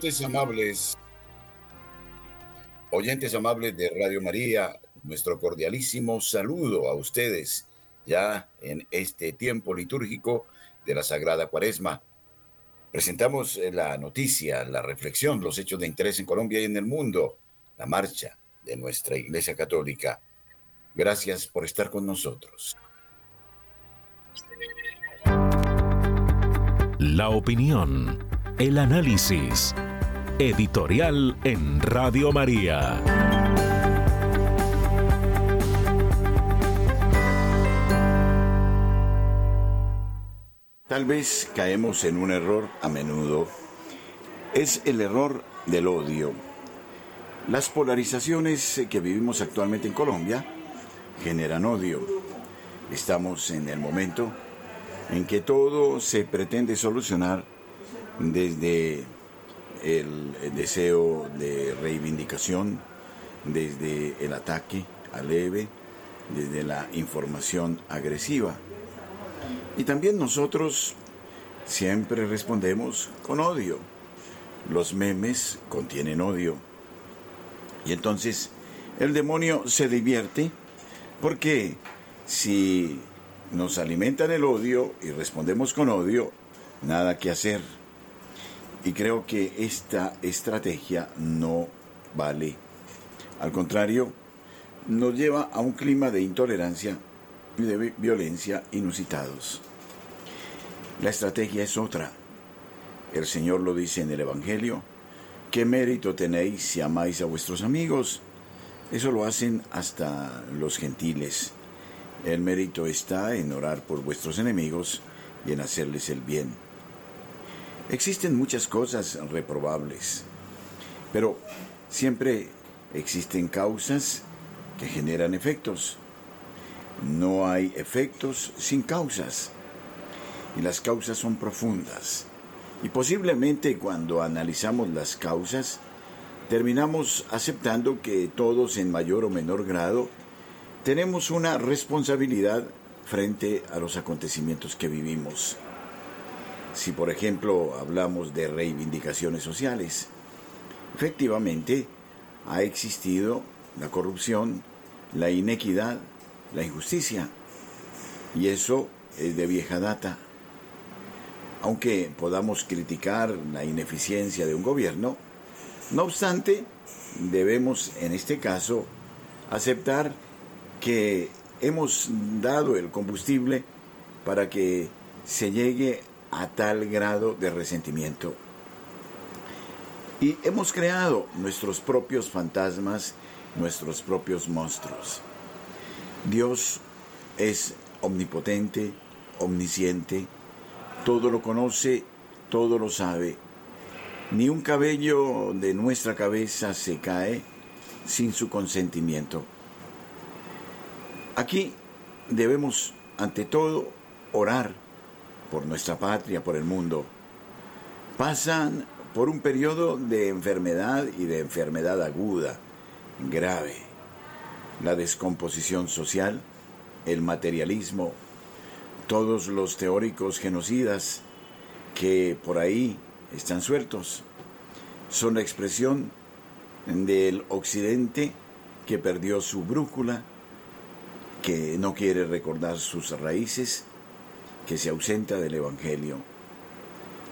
Oyentes amables, oyentes amables de Radio María, nuestro cordialísimo saludo a ustedes ya en este tiempo litúrgico de la Sagrada Cuaresma. Presentamos eh, la noticia, la reflexión, los hechos de interés en Colombia y en el mundo, la marcha de nuestra Iglesia Católica. Gracias por estar con nosotros. La opinión el análisis. Editorial en Radio María. Tal vez caemos en un error a menudo. Es el error del odio. Las polarizaciones que vivimos actualmente en Colombia generan odio. Estamos en el momento en que todo se pretende solucionar desde el deseo de reivindicación, desde el ataque leve, desde la información agresiva. Y también nosotros siempre respondemos con odio. Los memes contienen odio. Y entonces el demonio se divierte porque si nos alimentan el odio y respondemos con odio, nada que hacer y creo que esta estrategia no vale. Al contrario, nos lleva a un clima de intolerancia y de violencia inusitados. La estrategia es otra. El Señor lo dice en el Evangelio. ¿Qué mérito tenéis si amáis a vuestros amigos? Eso lo hacen hasta los gentiles. El mérito está en orar por vuestros enemigos y en hacerles el bien. Existen muchas cosas reprobables, pero siempre existen causas que generan efectos. No hay efectos sin causas. Y las causas son profundas. Y posiblemente cuando analizamos las causas, terminamos aceptando que todos en mayor o menor grado tenemos una responsabilidad frente a los acontecimientos que vivimos. Si por ejemplo hablamos de reivindicaciones sociales, efectivamente ha existido la corrupción, la inequidad, la injusticia, y eso es de vieja data. Aunque podamos criticar la ineficiencia de un gobierno, no obstante, debemos en este caso aceptar que hemos dado el combustible para que se llegue a tal grado de resentimiento. Y hemos creado nuestros propios fantasmas, nuestros propios monstruos. Dios es omnipotente, omnisciente, todo lo conoce, todo lo sabe. Ni un cabello de nuestra cabeza se cae sin su consentimiento. Aquí debemos, ante todo, orar por nuestra patria, por el mundo, pasan por un periodo de enfermedad y de enfermedad aguda, grave. La descomposición social, el materialismo, todos los teóricos genocidas que por ahí están sueltos, son la expresión del occidente que perdió su brújula, que no quiere recordar sus raíces que se ausenta del Evangelio.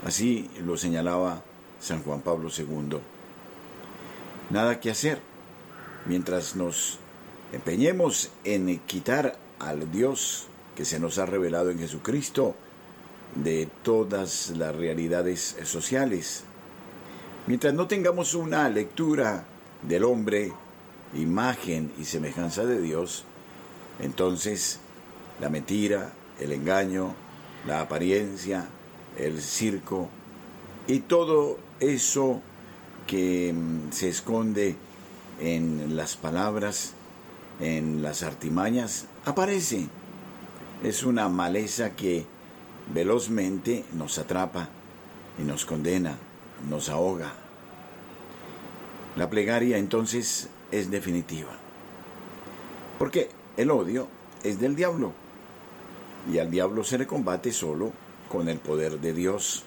Así lo señalaba San Juan Pablo II. Nada que hacer. Mientras nos empeñemos en quitar al Dios que se nos ha revelado en Jesucristo de todas las realidades sociales, mientras no tengamos una lectura del hombre, imagen y semejanza de Dios, entonces la mentira, el engaño, la apariencia, el circo y todo eso que mm, se esconde en las palabras, en las artimañas, aparece. Es una maleza que velozmente nos atrapa y nos condena, nos ahoga. La plegaria entonces es definitiva. Porque el odio es del diablo y al diablo se le combate solo con el poder de Dios.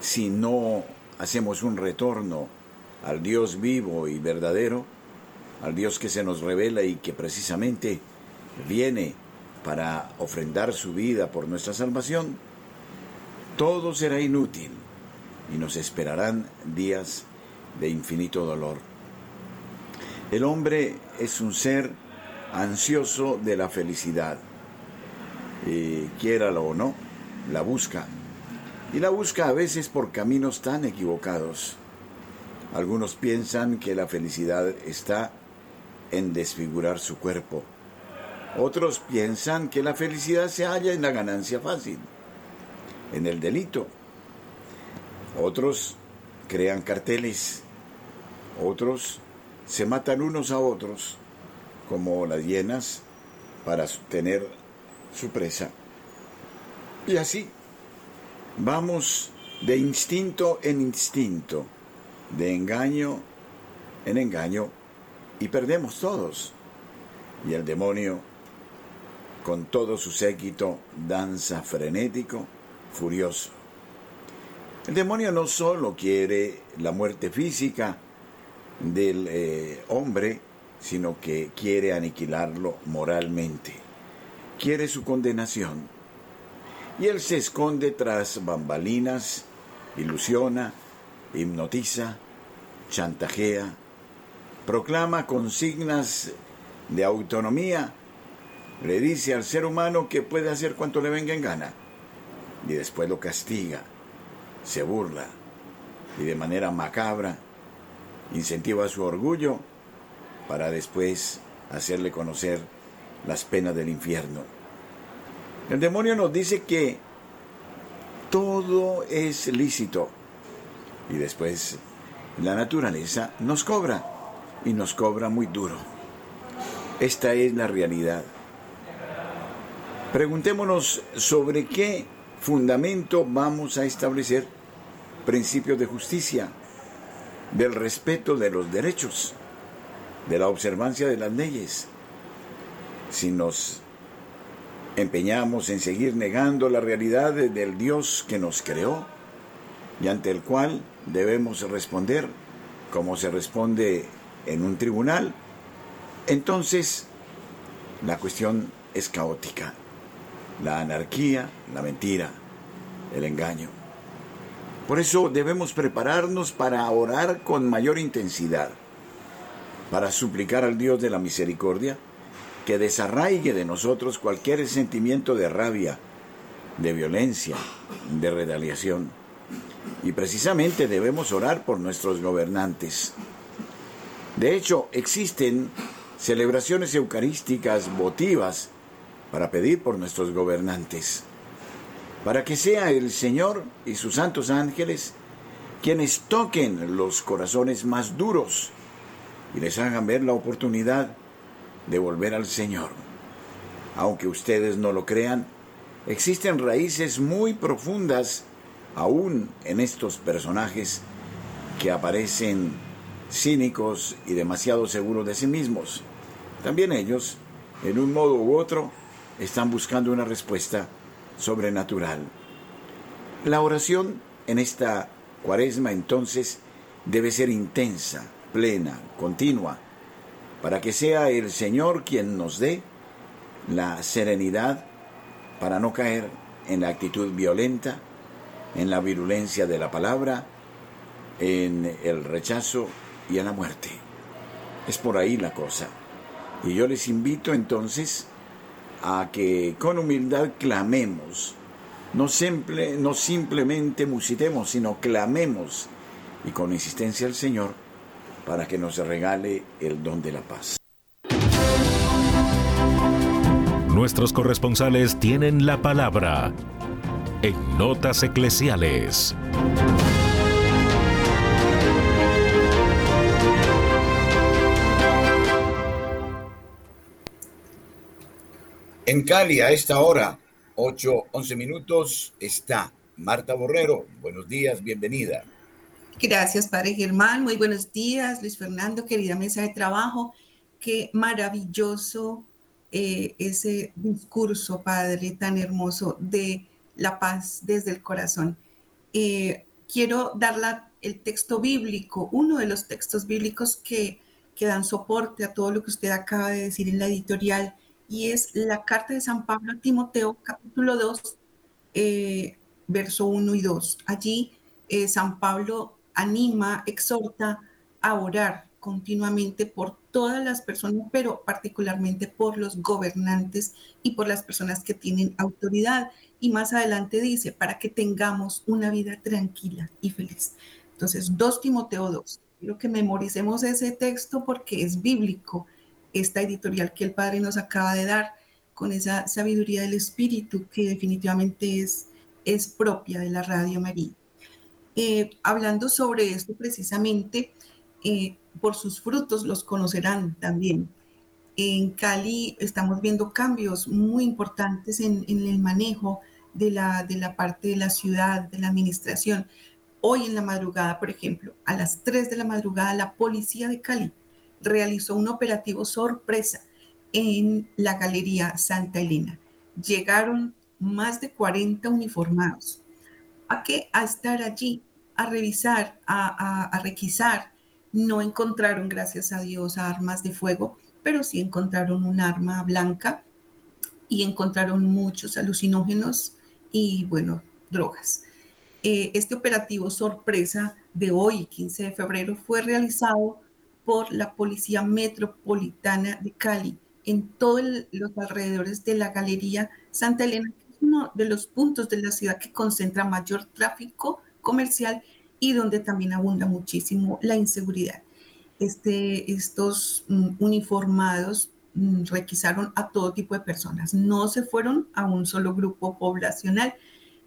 Si no hacemos un retorno al Dios vivo y verdadero, al Dios que se nos revela y que precisamente viene para ofrendar su vida por nuestra salvación, todo será inútil y nos esperarán días de infinito dolor. El hombre es un ser ansioso de la felicidad. Y quiéralo o no, la busca. Y la busca a veces por caminos tan equivocados. Algunos piensan que la felicidad está en desfigurar su cuerpo. Otros piensan que la felicidad se halla en la ganancia fácil, en el delito. Otros crean carteles. Otros se matan unos a otros como las hienas para tener su. Y así vamos de instinto en instinto, de engaño en engaño, y perdemos todos. Y el demonio, con todo su séquito, danza frenético, furioso. El demonio no solo quiere la muerte física del eh, hombre, sino que quiere aniquilarlo moralmente. Quiere su condenación. Y él se esconde tras bambalinas, ilusiona, hipnotiza, chantajea, proclama consignas de autonomía, le dice al ser humano que puede hacer cuanto le venga en gana y después lo castiga, se burla y de manera macabra incentiva su orgullo para después hacerle conocer las penas del infierno. El demonio nos dice que todo es lícito y después la naturaleza nos cobra y nos cobra muy duro. Esta es la realidad. Preguntémonos sobre qué fundamento vamos a establecer principios de justicia, del respeto de los derechos de la observancia de las leyes. Si nos empeñamos en seguir negando la realidad del Dios que nos creó y ante el cual debemos responder como se responde en un tribunal, entonces la cuestión es caótica. La anarquía, la mentira, el engaño. Por eso debemos prepararnos para orar con mayor intensidad para suplicar al Dios de la misericordia que desarraigue de nosotros cualquier sentimiento de rabia, de violencia, de retaliación. Y precisamente debemos orar por nuestros gobernantes. De hecho, existen celebraciones eucarísticas votivas para pedir por nuestros gobernantes, para que sea el Señor y sus santos ángeles quienes toquen los corazones más duros y les hagan ver la oportunidad de volver al Señor. Aunque ustedes no lo crean, existen raíces muy profundas aún en estos personajes que aparecen cínicos y demasiado seguros de sí mismos. También ellos, en un modo u otro, están buscando una respuesta sobrenatural. La oración en esta cuaresma entonces debe ser intensa, plena, continua, para que sea el Señor quien nos dé la serenidad para no caer en la actitud violenta, en la virulencia de la palabra, en el rechazo y en la muerte. Es por ahí la cosa. Y yo les invito entonces a que con humildad clamemos, no, simple, no simplemente musitemos, sino clamemos y con insistencia al Señor para que nos regale el don de la paz. Nuestros corresponsales tienen la palabra en Notas Eclesiales. En Cali, a esta hora, 8, 11 minutos, está Marta Borrero. Buenos días, bienvenida. Gracias, Padre Germán. Muy buenos días, Luis Fernando, querida mesa de trabajo. Qué maravilloso eh, ese discurso, Padre, tan hermoso de la paz desde el corazón. Eh, quiero dar el texto bíblico, uno de los textos bíblicos que, que dan soporte a todo lo que usted acaba de decir en la editorial y es la carta de San Pablo a Timoteo, capítulo 2, eh, verso 1 y 2. Allí San Pablo anima, exhorta a orar continuamente por todas las personas, pero particularmente por los gobernantes y por las personas que tienen autoridad. Y más adelante dice, para que tengamos una vida tranquila y feliz. Entonces, 2 Timoteo 2. Quiero que memoricemos ese texto porque es bíblico esta editorial que el Padre nos acaba de dar, con esa sabiduría del Espíritu que definitivamente es, es propia de la Radio María. Eh, hablando sobre esto precisamente, eh, por sus frutos los conocerán también. En Cali estamos viendo cambios muy importantes en, en el manejo de la, de la parte de la ciudad, de la administración. Hoy en la madrugada, por ejemplo, a las 3 de la madrugada, la policía de Cali realizó un operativo sorpresa en la Galería Santa Elena. Llegaron más de 40 uniformados. ¿A qué? A estar allí, a revisar, a, requisar. No encontraron, gracias a Dios, armas de fuego, pero sí encontraron un arma blanca y encontraron muchos alucinógenos y, bueno, drogas. Eh, este operativo sorpresa de hoy, 15 de febrero, fue realizado por la Policía Metropolitana de Cali en todos los alrededores de la Galería Santa Elena, uno de los puntos de la ciudad que concentra mayor tráfico comercial y donde también abunda muchísimo la inseguridad. Este, estos mm, uniformados mm, requisaron a todo tipo de personas, no se fueron a un solo grupo poblacional,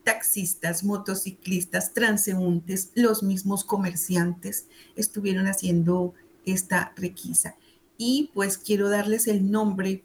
taxistas, motociclistas, transeúntes, los mismos comerciantes estuvieron haciendo esta requisa. Y pues quiero darles el nombre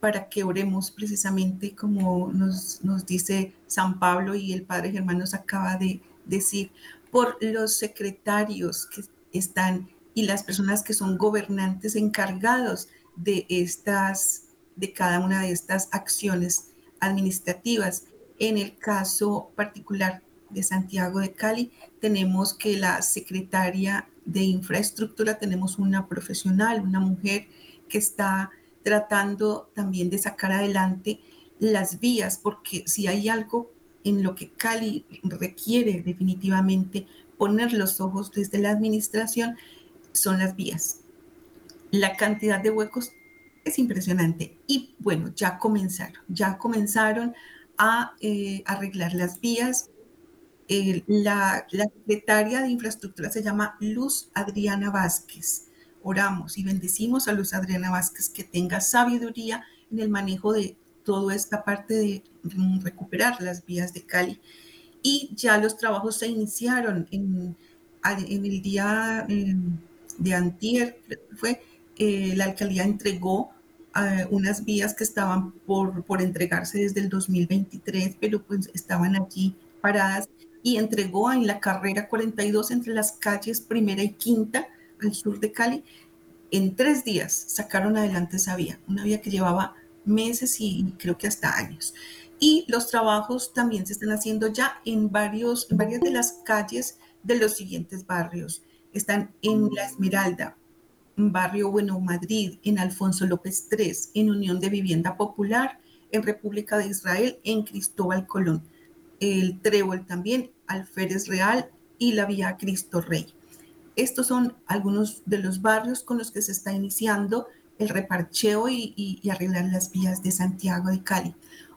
para que oremos precisamente como nos, nos dice San Pablo y el Padre Germán nos acaba de decir, por los secretarios que están y las personas que son gobernantes encargados de estas, de cada una de estas acciones administrativas. En el caso particular de Santiago de Cali, tenemos que la secretaria de infraestructura tenemos una profesional, una mujer que está tratando también de sacar adelante las vías, porque si hay algo en lo que Cali requiere definitivamente poner los ojos desde la administración, son las vías. La cantidad de huecos es impresionante y bueno, ya comenzaron, ya comenzaron a eh, arreglar las vías, la, secretaria de infraestructura se llama Luz Adriana Vázquez. Oramos y bendecimos a Luz Adriana Vázquez que tenga sabiduría en el manejo de toda esta parte de recuperar las vías de Cali. Y ya los trabajos se iniciaron en, el día em, de antier, fue, eh, la alcaldía entregó eh, unas vías que estaban por, por entregarse desde el 2023, pero pues estaban allí paradas y entregó en la carrera 42 entre las calles primera y quinta al sur de Cali. En tres días sacaron adelante esa vía, una vía que llevaba meses y creo que hasta años. Y los trabajos también se están haciendo ya en, varios, varias de las calles de los siguientes barrios. Están en La Esmeralda, en Barrio Bueno Madrid, en Alfonso López III, en Unión de Vivienda Popular, en República de Israel, en Cristóbal Colón el Trébol también, Alférez Real y la Vía Cristo Rey. Estos son algunos de los barrios con los que se está iniciando el reparcheo y, arreglar las vías de Santiago de Cali.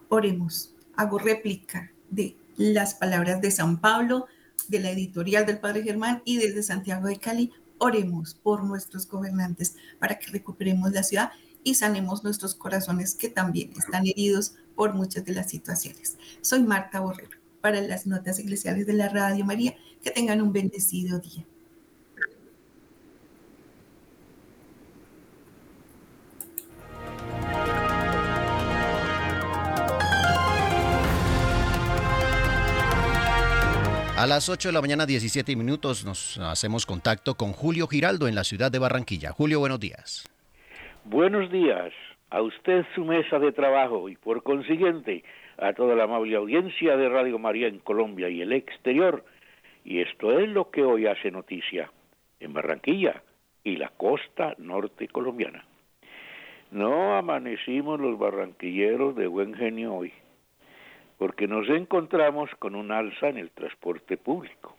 Oremos. Hago réplica de las palabras de San Pablo, de la editorial del Padre Germán y desde Santiago de Cali. Oremos por nuestros gobernantes para que recuperemos la ciudad y sanemos nuestros corazones que también están heridos por muchas de las situaciones. Soy Marta Borrero para las notas eclesiales de la Radio María. Que tengan un bendecido día. A las 8 de la mañana, 17 minutos, nos hacemos contacto con Julio Giraldo en la ciudad de Barranquilla. Julio, buenos días. Buenos días a usted su mesa de trabajo y por consiguiente a toda la amable audiencia de Radio María en Colombia y el exterior. Y esto es lo que hoy hace noticia en Barranquilla y la costa norte colombiana. No amanecimos los barranquilleros de buen genio hoy porque nos encontramos con un alza en el transporte público.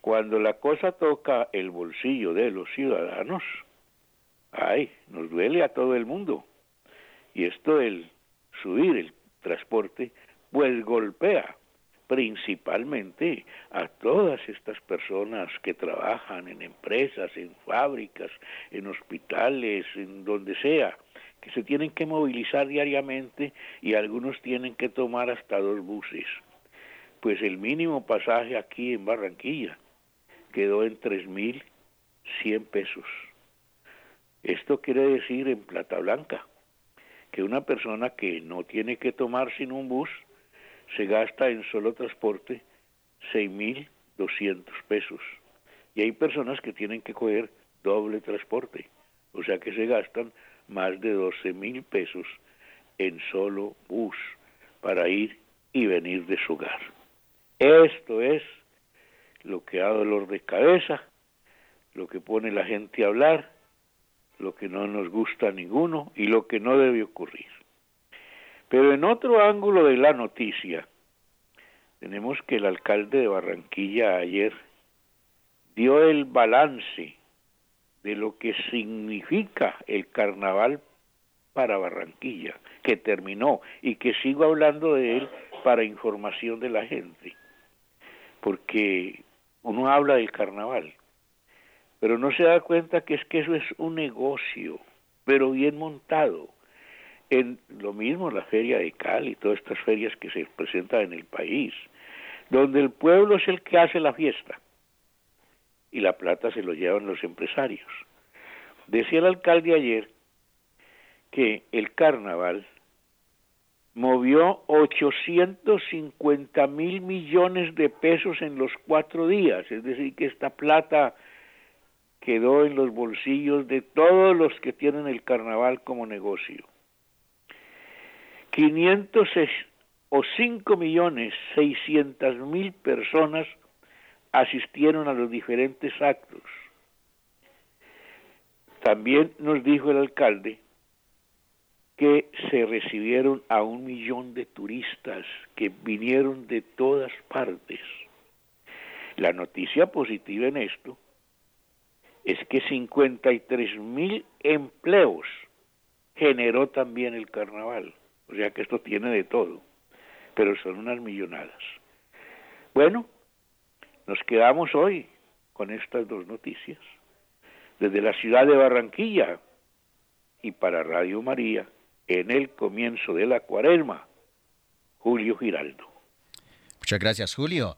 Cuando la cosa toca el bolsillo de los ciudadanos, ay, nos duele a todo el mundo. Y esto el subir el transporte, pues golpea principalmente a todas estas personas que trabajan en empresas, en fábricas, en hospitales, en donde sea, que se tienen que movilizar diariamente y algunos tienen que tomar hasta dos buses. Pues el mínimo pasaje aquí en Barranquilla quedó en 3.100 pesos. Esto quiere decir en plata blanca que una persona que no tiene que tomar sin un bus se gasta en solo transporte 6.200 pesos. Y hay personas que tienen que coger doble transporte, o sea que se gastan más de 12 mil pesos en solo bus para ir y venir de su hogar. Esto es lo que da dolor de cabeza, lo que pone la gente a hablar, lo que no nos gusta a ninguno y lo que no debe ocurrir. Pero en otro ángulo de la noticia, tenemos que el alcalde de Barranquilla ayer dio el balance de lo que significa el carnaval para Barranquilla, que terminó y que sigo hablando de él para información de la gente, porque uno habla del carnaval, pero no se da cuenta que es que eso es un negocio, pero bien montado. En lo mismo la feria de Cali todas estas ferias que se presentan en el país, donde el pueblo es el que hace la fiesta y la plata se lo llevan los empresarios. Decía el alcalde ayer que el carnaval movió 850 mil millones de pesos en los cuatro días, es decir, que esta plata quedó en los bolsillos de todos los que tienen el carnaval como negocio. 500 o 5 millones 600 mil personas asistieron a los diferentes actos. También nos dijo el alcalde que se recibieron a un millón de turistas que vinieron de todas partes. La noticia positiva en esto es que 53 mil empleos generó también el carnaval. O sea que esto tiene de todo, pero son unas millonadas. Bueno, nos quedamos hoy con estas dos noticias. Desde la ciudad de Barranquilla y para Radio María, en el comienzo de la cuaresma, Julio Giraldo. Muchas gracias, Julio.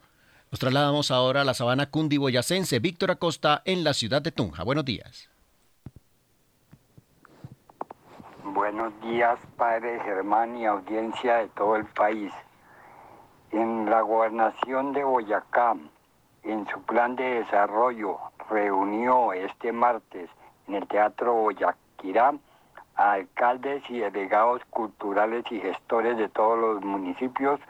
Nos trasladamos ahora a la sabana cundiboyacense. Víctor Acosta en la ciudad de Tunja. Buenos días. Buenos días, Padre Germán y audiencia de todo el país. En la gobernación de Boyacá, en su plan de desarrollo, reunió este martes en el Teatro Boyaquirá a alcaldes y delegados culturales y gestores de todos los municipios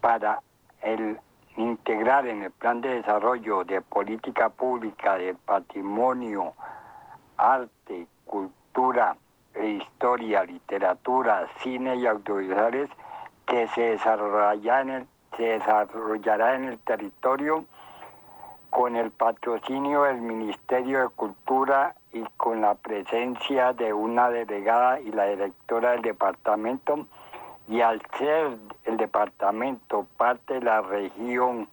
para el integrar en el plan de desarrollo de política pública de patrimonio, arte, cultura, e historia, literatura, cine y audiovisuales que se desarrollará en el, se desarrollará en el territorio con el patrocinio del Ministerio de Cultura y con la presencia de una delegada y la directora del departamento, y al ser el departamento parte de la región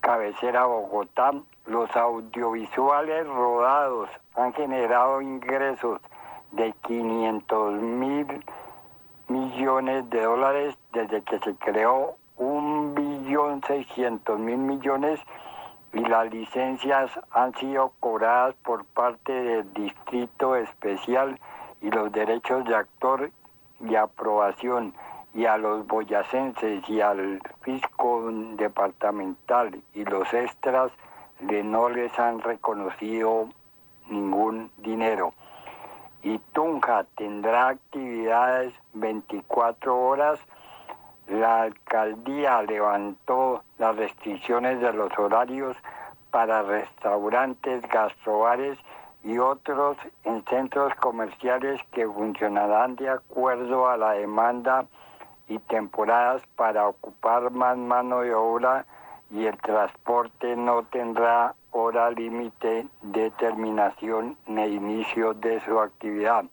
cabecera Bogotá, los audiovisuales rodados han generado ingresos de 500 mil millones de dólares desde que se creó un billón seiscientos mil millones y las licencias han sido cobradas por parte del Distrito Especial y los derechos de actor y aprobación y a los boyacenses y al fisco departamental y los extras le no les han reconocido ningún dinero. Y Tunja tendrá actividades 24 horas. La alcaldía levantó las restricciones de los horarios para restaurantes, gastrobares y otros en centros comerciales que funcionarán de acuerdo a la demanda y temporadas para ocupar más mano de obra y el transporte no tendrá hora límite de terminación ni inicio de su actividad.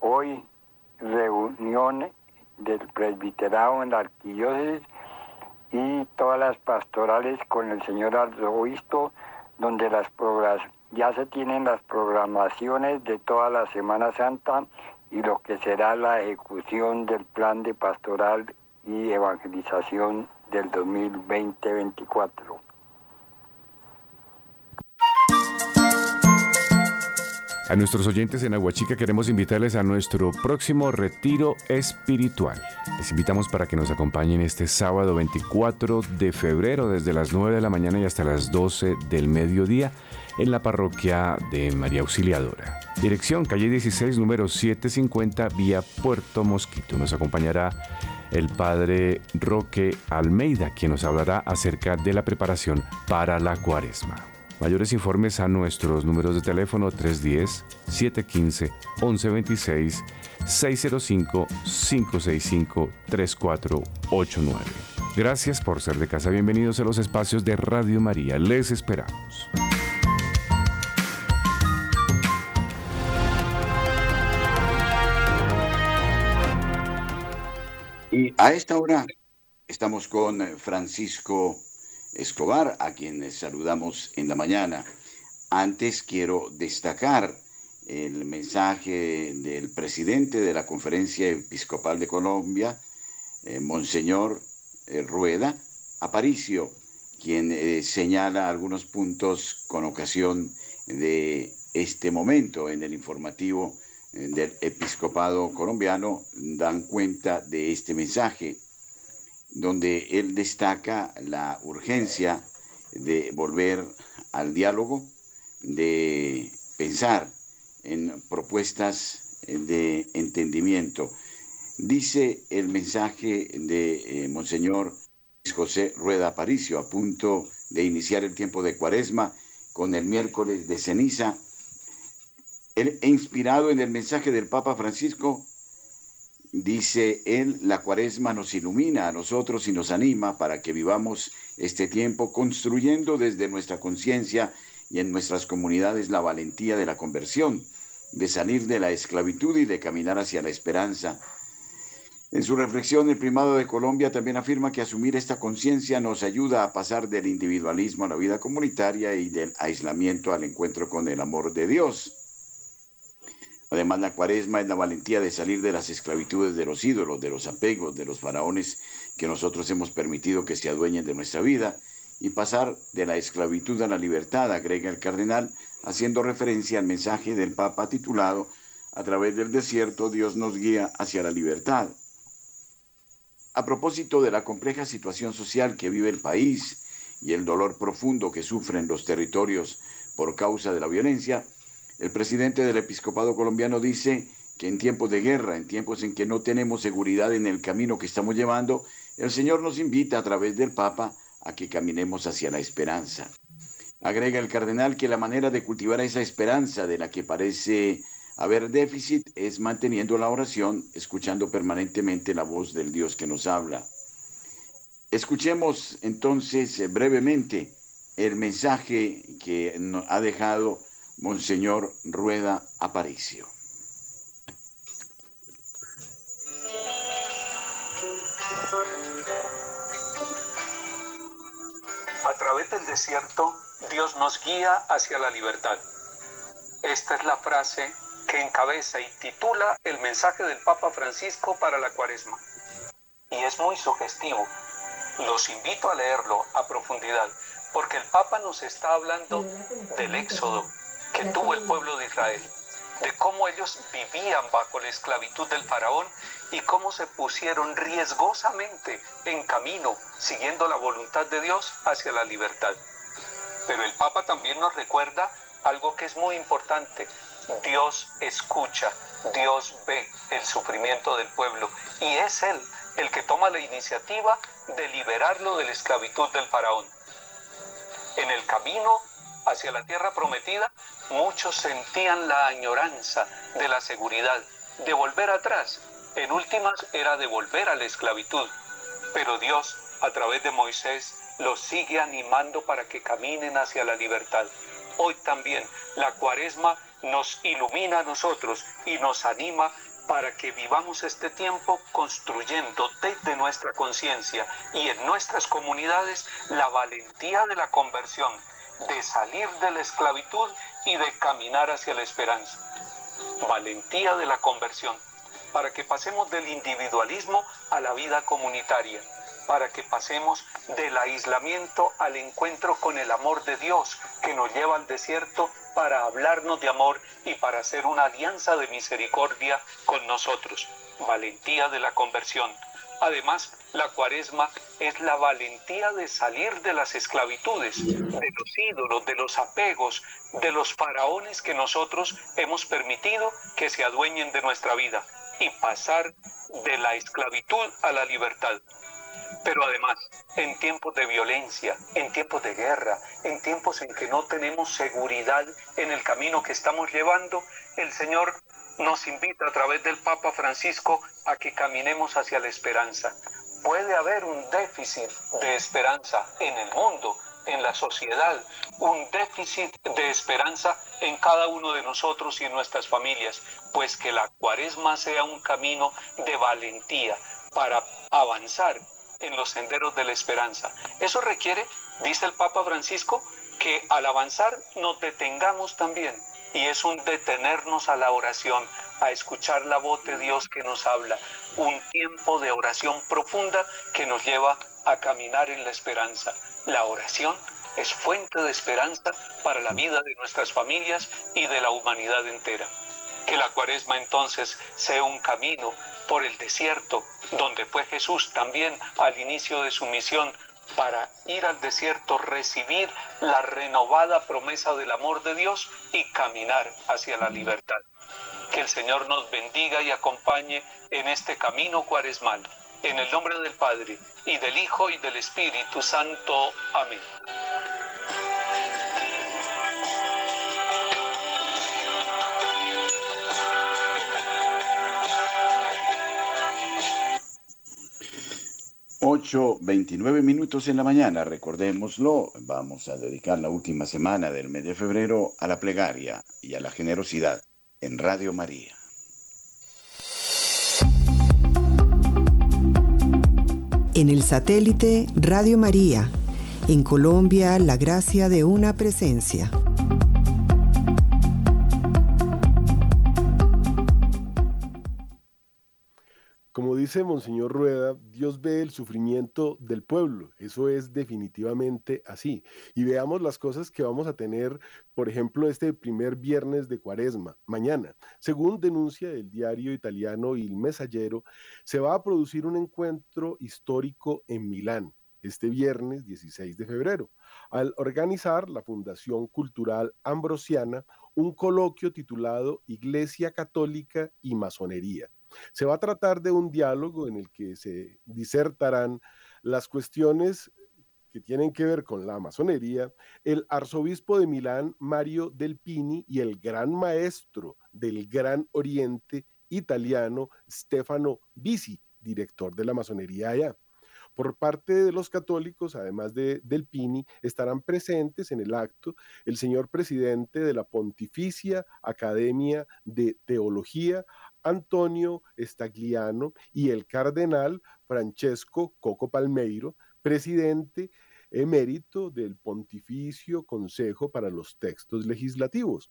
Hoy reunión del presbiterado en la arquidiócesis y todas las pastorales con el señor arzobispo, donde las ya se tienen las programaciones de toda la Semana Santa y lo que será la ejecución del plan de pastoral y evangelización del 2020-2024. A nuestros oyentes en Aguachica queremos invitarles a nuestro próximo retiro espiritual. Les invitamos para que nos acompañen este sábado 24 de febrero desde las 9 de la mañana y hasta las 12 del mediodía en la parroquia de María Auxiliadora. Dirección calle 16, número 750, vía Puerto Mosquito. Nos acompañará el padre Roque Almeida, quien nos hablará acerca de la preparación para la cuaresma. Mayores informes a nuestros números de teléfono 310-715-1126, 605-565-3489. Gracias por ser de casa. Bienvenidos a los espacios de Radio María. Les esperamos. Y a esta hora estamos con Francisco Escobar, a quien saludamos en la mañana. Antes quiero destacar el mensaje del presidente de la Conferencia Episcopal de Colombia, eh, Monseñor eh, Rueda Aparicio, quien eh, señala algunos puntos con ocasión de este momento en el informativo del episcopado colombiano dan cuenta de este mensaje, donde él destaca la urgencia de volver al diálogo, de pensar en propuestas de entendimiento. Dice el mensaje de eh, Monseñor José Rueda Aparicio, a punto de iniciar el tiempo de cuaresma con el miércoles de ceniza, él, inspirado en el mensaje del Papa Francisco, dice él, la cuaresma nos ilumina a nosotros y nos anima para que vivamos este tiempo construyendo desde nuestra conciencia y en nuestras comunidades la valentía de la conversión, de salir de la esclavitud y de caminar hacia la esperanza. En su reflexión, el primado de Colombia también afirma que asumir esta conciencia nos ayuda a pasar del individualismo a la vida comunitaria y del aislamiento al encuentro con el amor de Dios. Además, la cuaresma es la valentía de salir de las esclavitudes de los ídolos, de los apegos, de los faraones que nosotros hemos permitido que se adueñen de nuestra vida y pasar de la esclavitud a la libertad, agrega el cardenal, haciendo referencia al mensaje del Papa titulado A través del desierto Dios nos guía hacia la libertad. A propósito de la compleja situación social que vive el país y el dolor profundo que sufren los territorios por causa de la violencia, el presidente del episcopado colombiano dice que en tiempos de guerra, en tiempos en que no tenemos seguridad en el camino que estamos llevando, el Señor nos invita a través del Papa a que caminemos hacia la esperanza. Agrega el cardenal que la manera de cultivar esa esperanza de la que parece haber déficit es manteniendo la oración, escuchando permanentemente la voz del Dios que nos habla. Escuchemos entonces brevemente el mensaje que ha dejado Monseñor Rueda Aparicio. A través del desierto, Dios nos guía hacia la libertad. Esta es la frase que encabeza y titula el mensaje del Papa Francisco para la cuaresma. Y es muy sugestivo. Los invito a leerlo a profundidad, porque el Papa nos está hablando del éxodo que tuvo el pueblo de Israel, de cómo ellos vivían bajo la esclavitud del faraón y cómo se pusieron riesgosamente en camino, siguiendo la voluntad de Dios hacia la libertad. Pero el Papa también nos recuerda algo que es muy importante. Dios escucha, Dios ve el sufrimiento del pueblo y es Él el que toma la iniciativa de liberarlo de la esclavitud del faraón. En el camino hacia la tierra prometida, muchos sentían la añoranza de la seguridad, de volver atrás. En últimas era de volver a la esclavitud. Pero Dios, a través de Moisés, los sigue animando para que caminen hacia la libertad. Hoy también la cuaresma nos ilumina a nosotros y nos anima para que vivamos este tiempo construyendo desde nuestra conciencia y en nuestras comunidades la valentía de la conversión, de salir de la esclavitud y de caminar hacia la esperanza. Valentía de la conversión, para que pasemos del individualismo a la vida comunitaria para que pasemos del aislamiento al encuentro con el amor de Dios que nos lleva al desierto para hablarnos de amor y para hacer una alianza de misericordia con nosotros. Valentía de la conversión. Además, la cuaresma es la valentía de salir de las esclavitudes, de los ídolos, de los apegos, de los faraones que nosotros hemos permitido que se adueñen de nuestra vida y pasar de la esclavitud a la libertad. Pero además, en tiempos de violencia, en tiempos de guerra, en tiempos en que no tenemos seguridad en el camino que estamos llevando, el Señor nos invita a través del Papa Francisco a que caminemos hacia la esperanza. Puede haber un déficit de esperanza en el mundo, en la sociedad, un déficit de esperanza en cada uno de nosotros y en nuestras familias, pues que la cuaresma sea un camino de valentía para avanzar en los senderos de la esperanza. Eso requiere, dice el Papa Francisco, que al avanzar nos detengamos también. Y es un detenernos a la oración, a escuchar la voz de Dios que nos habla. Un tiempo de oración profunda que nos lleva a caminar en la esperanza. La oración es fuente de esperanza para la vida de nuestras familias y de la humanidad entera. Que la cuaresma entonces sea un camino por el desierto, donde fue Jesús también al inicio de su misión para ir al desierto, recibir la renovada promesa del amor de Dios y caminar hacia la libertad. Que el Señor nos bendiga y acompañe en este camino cuaresmal. En el nombre del Padre, y del Hijo, y del Espíritu Santo. Amén. 8.29 minutos en la mañana, recordémoslo, vamos a dedicar la última semana del mes de febrero a la plegaria y a la generosidad en Radio María. En el satélite Radio María, en Colombia, la gracia de una presencia. Como dice Monseñor Rueda, Dios ve el sufrimiento del pueblo. Eso es definitivamente así. Y veamos las cosas que vamos a tener, por ejemplo, este primer viernes de cuaresma, mañana. Según denuncia el diario italiano Il Messaggero, se va a producir un encuentro histórico en Milán este viernes 16 de febrero, al organizar la Fundación Cultural Ambrosiana un coloquio titulado Iglesia Católica y Masonería se va a tratar de un diálogo en el que se disertarán las cuestiones que tienen que ver con la masonería, el arzobispo de Milán, Mario Del Pini, y el gran maestro del Gran Oriente italiano, Stefano Bisi, director de la masonería allá. Por parte de los católicos, además de Del Pini, estarán presentes en el acto el señor presidente de la Pontificia Academia de Teología, Antonio Stagliano y el cardenal Francesco Coco Palmeiro, presidente emérito del Pontificio Consejo para los Textos Legislativos.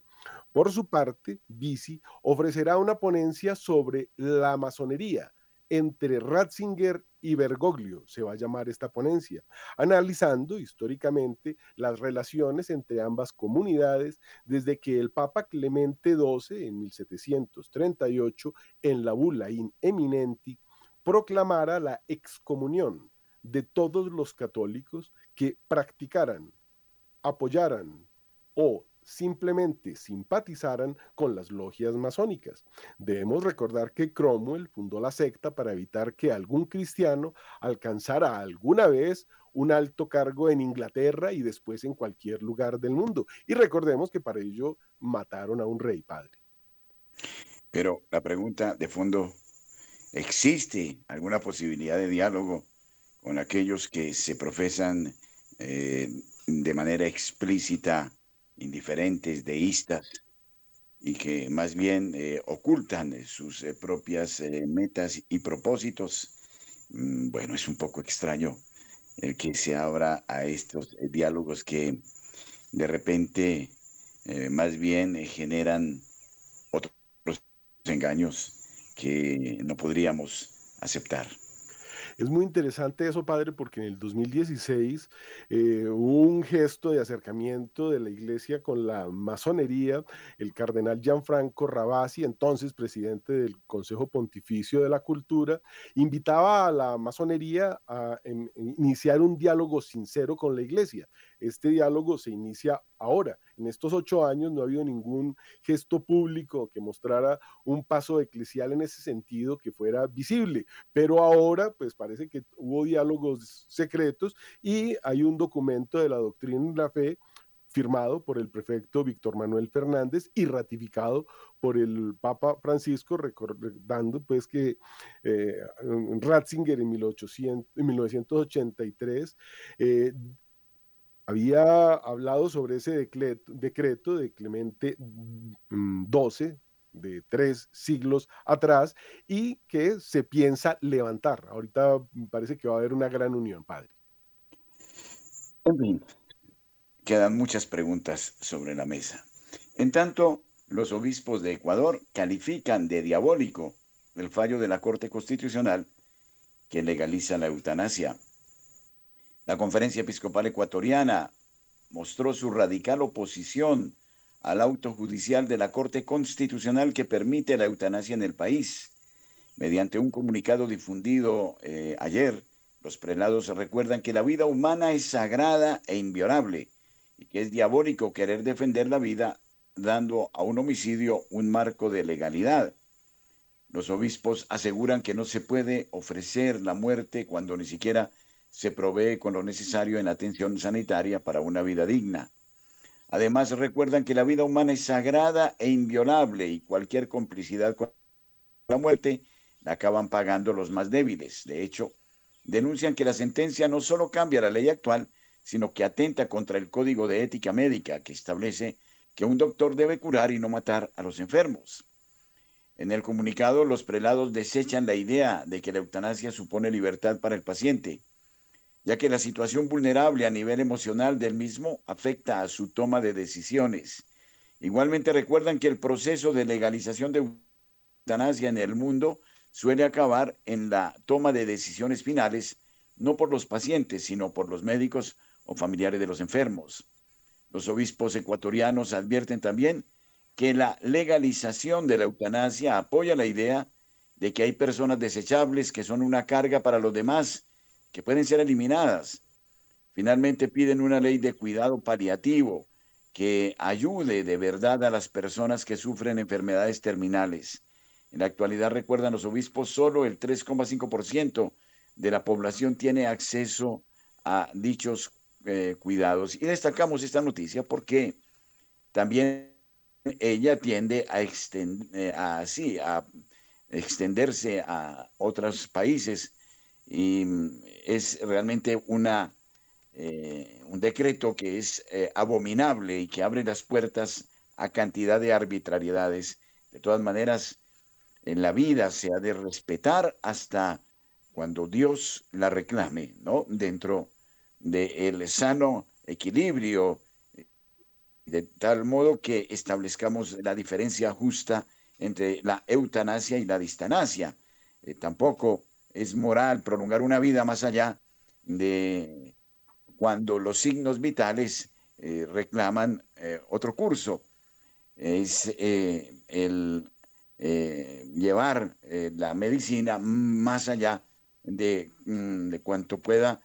Por su parte, Bisi ofrecerá una ponencia sobre la masonería entre Ratzinger y Bergoglio, se va a llamar esta ponencia, analizando históricamente las relaciones entre ambas comunidades desde que el Papa Clemente XII en 1738, en la bula in eminenti, proclamara la excomunión de todos los católicos que practicaran, apoyaran o simplemente simpatizaran con las logias masónicas. Debemos recordar que Cromwell fundó la secta para evitar que algún cristiano alcanzara alguna vez un alto cargo en Inglaterra y después en cualquier lugar del mundo. Y recordemos que para ello mataron a un rey padre. Pero la pregunta de fondo, ¿existe alguna posibilidad de diálogo con aquellos que se profesan eh, de manera explícita indiferentes, deístas, y que más bien eh, ocultan sus eh, propias eh, metas y propósitos. Mm, bueno, es un poco extraño el que se abra a estos diálogos que de repente más bien generan otros engaños que no podríamos aceptar. Es muy interesante eso, padre, porque en el 2016 eh, hubo un gesto de acercamiento de la iglesia con la masonería. El cardenal Gianfranco Rabasi, entonces presidente del Consejo Pontificio de la Cultura, invitaba a la masonería a iniciar un diálogo sincero con la iglesia. Este diálogo se inicia ahora. En estos ocho años no ha habido ningún gesto público que mostrara un paso eclesial en ese sentido que fuera visible, pero ahora pues parece que hubo diálogos secretos y hay un documento de la doctrina de la fe firmado por el prefecto Víctor Manuel Fernández y ratificado por el Papa Francisco, recordando pues que eh, Ratzinger en, 1800, en 1983 eh, había hablado sobre ese decreto, de Clemente XII mm, de tres siglos atrás y que se piensa levantar. Ahorita parece que va a haber una gran unión, padre. En fin, quedan muchas preguntas sobre la mesa. En tanto, los obispos de Ecuador califican de diabólico el fallo de la Corte Constitucional que legaliza la eutanasia. La Conferencia Episcopal Ecuatoriana mostró su radical oposición al auto judicial de la Corte Constitucional que permite la eutanasia en el país. Mediante un comunicado difundido eh, ayer, los prelados recuerdan que la vida humana es sagrada e inviolable y que es diabólico querer defender la vida dando a un homicidio un marco de legalidad. Los obispos aseguran que no se puede ofrecer la muerte cuando ni siquiera se provee con lo necesario en la atención sanitaria para una vida digna. Además, recuerdan que la vida humana es sagrada e inviolable y cualquier complicidad con la muerte la acaban pagando los más débiles. De hecho, denuncian que la sentencia no solo cambia la ley actual, sino que atenta contra el Código de Ética Médica que establece que un doctor debe curar y no matar a los enfermos. En el comunicado, los prelados desechan la idea de que la eutanasia supone libertad para el paciente ya que la situación vulnerable a nivel emocional del mismo afecta a su toma de decisiones. Igualmente recuerdan que el proceso de legalización de eutanasia en el mundo suele acabar en la toma de decisiones finales, no por los pacientes, sino por los médicos o familiares de los enfermos. Los obispos ecuatorianos advierten también que la legalización de la eutanasia apoya la idea de que hay personas desechables que son una carga para los demás que pueden ser eliminadas. Finalmente piden una ley de cuidado paliativo que ayude de verdad a las personas que sufren enfermedades terminales. En la actualidad, recuerdan los obispos, solo el 3,5% de la población tiene acceso a dichos eh, cuidados. Y destacamos esta noticia porque también ella tiende a, eh, a extenderse a otros países y mm, es realmente una, eh, un decreto que es eh, abominable y que abre las puertas a cantidad de arbitrariedades. De todas maneras, en la vida se ha de respetar hasta cuando Dios la reclame, ¿no? Dentro del sano equilibrio, de tal modo que establezcamos la diferencia justa entre la eutanasia y la distanasia. Eh, tampoco es moral prolongar una vida más allá de cuando los signos vitales eh, reclaman eh, otro curso. Es el llevar la medicina más allá de, mm, de cuanto pueda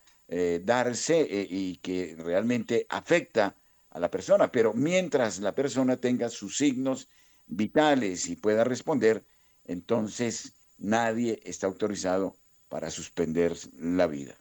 darse y que realmente afecta a la persona. Pero mientras la persona tenga sus signos vitales y pueda responder, entonces nadie está autorizado para suspender la vida.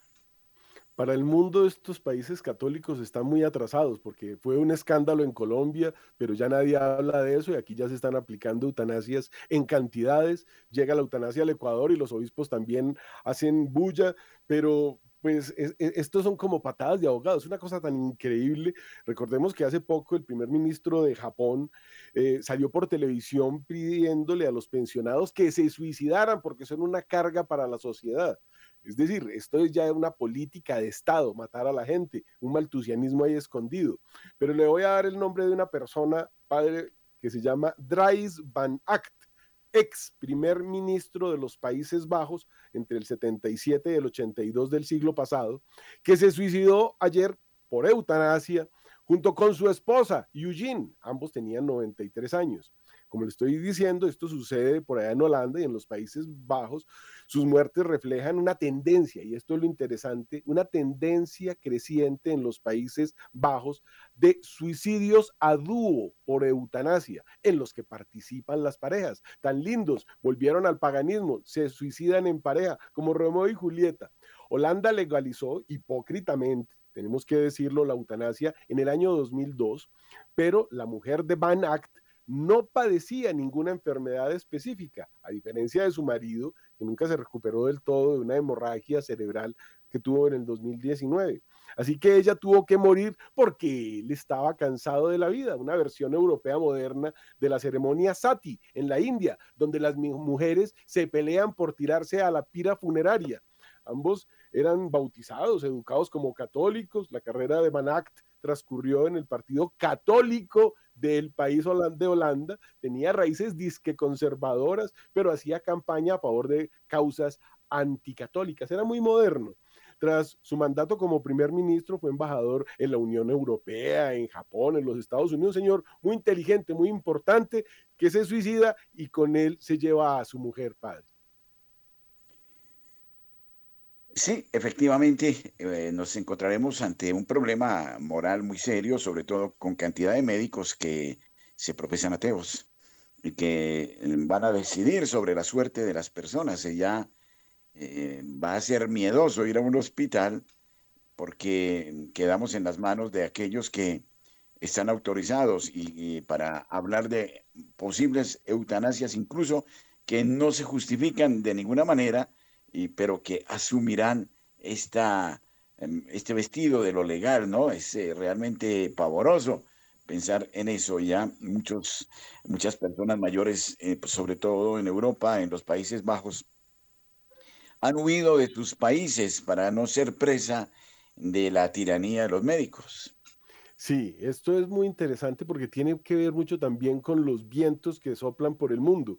Para el mundo estos países católicos están muy atrasados porque fue un escándalo en Colombia, pero ya nadie habla de eso y aquí ya se están aplicando eutanasias en cantidades. Llega la eutanasia al Ecuador y los obispos también hacen bulla, pero pues estos son como patadas de abogados, una cosa tan increíble. Recordemos que hace poco el primer ministro de Japón eh, salió por televisión pidiéndole a los pensionados que se suicidaran porque son una carga para la sociedad. Es decir, esto es ya una política de Estado, matar a la gente, un maltusianismo ahí escondido. Pero le voy a dar el nombre de una persona, padre, que se llama Dries Van Act ex primer ministro de los Países Bajos entre el 77 y el 82 del siglo pasado, que se suicidó ayer por eutanasia junto con su esposa, Eugene. Ambos tenían 93 años. Como le estoy diciendo, esto sucede por allá en Holanda y en los Países Bajos. Sus muertes reflejan una tendencia, y esto es lo interesante, una tendencia creciente en los Países Bajos de suicidios a dúo por eutanasia, en los que participan las parejas. Tan lindos, volvieron al paganismo, se suicidan en pareja, como Romeo y Julieta. Holanda legalizó hipócritamente tenemos que decirlo, la eutanasia en el año 2002, pero la mujer de Van Act no padecía ninguna enfermedad específica, a diferencia de su marido, que nunca se recuperó del todo de una hemorragia cerebral que tuvo en el 2019. Así que ella tuvo que morir porque él estaba cansado de la vida, una versión europea moderna de la ceremonia sati en la India, donde las mujeres se pelean por tirarse a la pira funeraria. Ambos eran bautizados, educados como católicos. La carrera de Manact transcurrió en el partido católico del país de Holanda, tenía raíces disque conservadoras, pero hacía campaña a favor de causas anticatólicas, era muy moderno. Tras su mandato como primer ministro, fue embajador en la Unión Europea, en Japón, en los Estados Unidos, señor muy inteligente, muy importante, que se suicida y con él se lleva a su mujer padre. Sí, efectivamente, eh, nos encontraremos ante un problema moral muy serio, sobre todo con cantidad de médicos que se profesan ateos y que eh, van a decidir sobre la suerte de las personas. Y ya eh, va a ser miedoso ir a un hospital porque quedamos en las manos de aquellos que están autorizados y para hablar de posibles eutanasias, incluso que no se justifican de ninguna manera y, pero que asumirán esta, em, este vestido de lo legal, ¿no? Es eh, realmente pavoroso pensar en eso. Ya muchos, muchas personas mayores, eh, pues, sobre todo en Europa, en los Países Bajos, han huido de sus países para no ser presa de la tiranía de los médicos. Sí, esto es muy interesante porque tiene que ver mucho también con los vientos que soplan por el mundo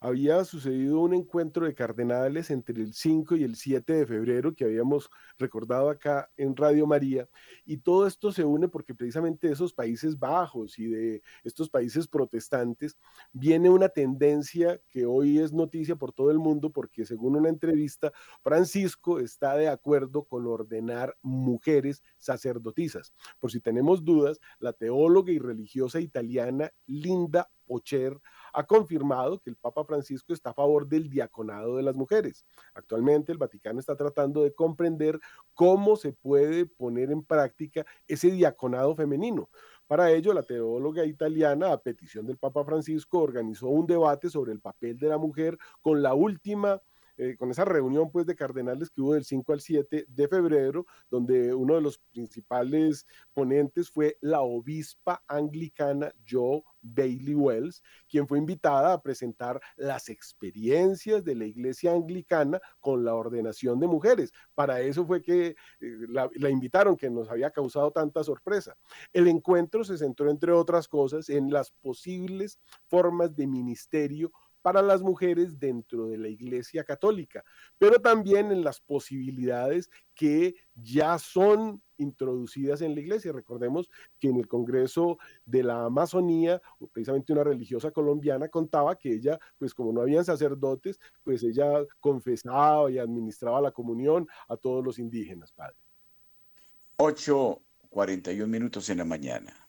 había sucedido un encuentro de cardenales entre el 5 y el 7 de febrero que habíamos recordado acá en Radio María y todo esto se une porque precisamente de esos Países Bajos y de estos países protestantes viene una tendencia que hoy es noticia por todo el mundo porque según una entrevista Francisco está de acuerdo con ordenar mujeres sacerdotisas. Por si tenemos dudas, la teóloga y religiosa italiana Linda Ocher ha confirmado que el Papa Francisco está a favor del diaconado de las mujeres. Actualmente el Vaticano está tratando de comprender cómo se puede poner en práctica ese diaconado femenino. Para ello, la teóloga italiana, a petición del Papa Francisco, organizó un debate sobre el papel de la mujer con la última eh, con esa reunión pues de cardenales que hubo del 5 al 7 de febrero, donde uno de los principales ponentes fue la obispa anglicana Joe Bailey Wells, quien fue invitada a presentar las experiencias de la iglesia anglicana con la ordenación de mujeres. Para eso fue que eh, la, la, invitaron, que nos había causado tanta sorpresa. El encuentro se centró, entre otras cosas, en las posibles formas de ministerio para las mujeres dentro de la Iglesia Católica, pero también en las posibilidades que ya son introducidas en la iglesia. Recordemos que en el Congreso de la Amazonía, precisamente una religiosa colombiana contaba que ella, pues como no habían sacerdotes, pues ella confesaba y administraba la comunión a todos los indígenas, padre. 8.41 minutos en la mañana.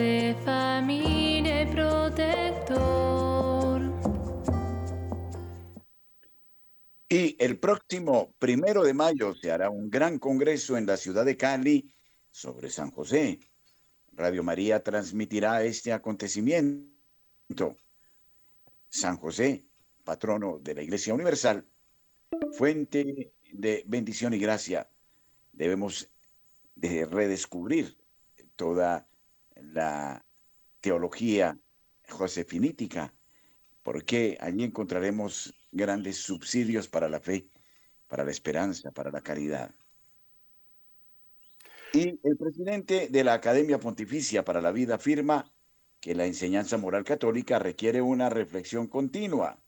Y el próximo primero de mayo se hará un gran congreso en la ciudad de Cali sobre San José. Radio María transmitirá este acontecimiento. San José, patrono de la Iglesia Universal, fuente de bendición y gracia. Debemos de redescubrir toda la teología josefinítica, porque allí encontraremos grandes subsidios para la fe, para la esperanza, para la caridad. Y el presidente de la Academia Pontificia para la Vida afirma que la enseñanza moral católica requiere una reflexión continua.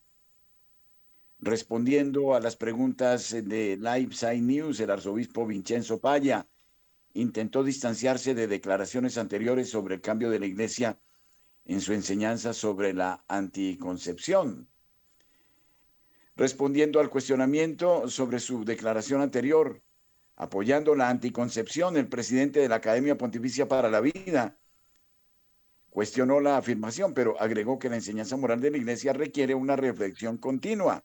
Respondiendo a las preguntas de Live News, el arzobispo Vincenzo Paya intentó distanciarse de declaraciones anteriores sobre el cambio de la Iglesia en su enseñanza sobre la anticoncepción respondiendo al cuestionamiento sobre su declaración anterior, apoyando la anticoncepción, el presidente de la Academia Pontificia para la Vida cuestionó la afirmación, pero agregó que la enseñanza moral de la Iglesia requiere una reflexión continua.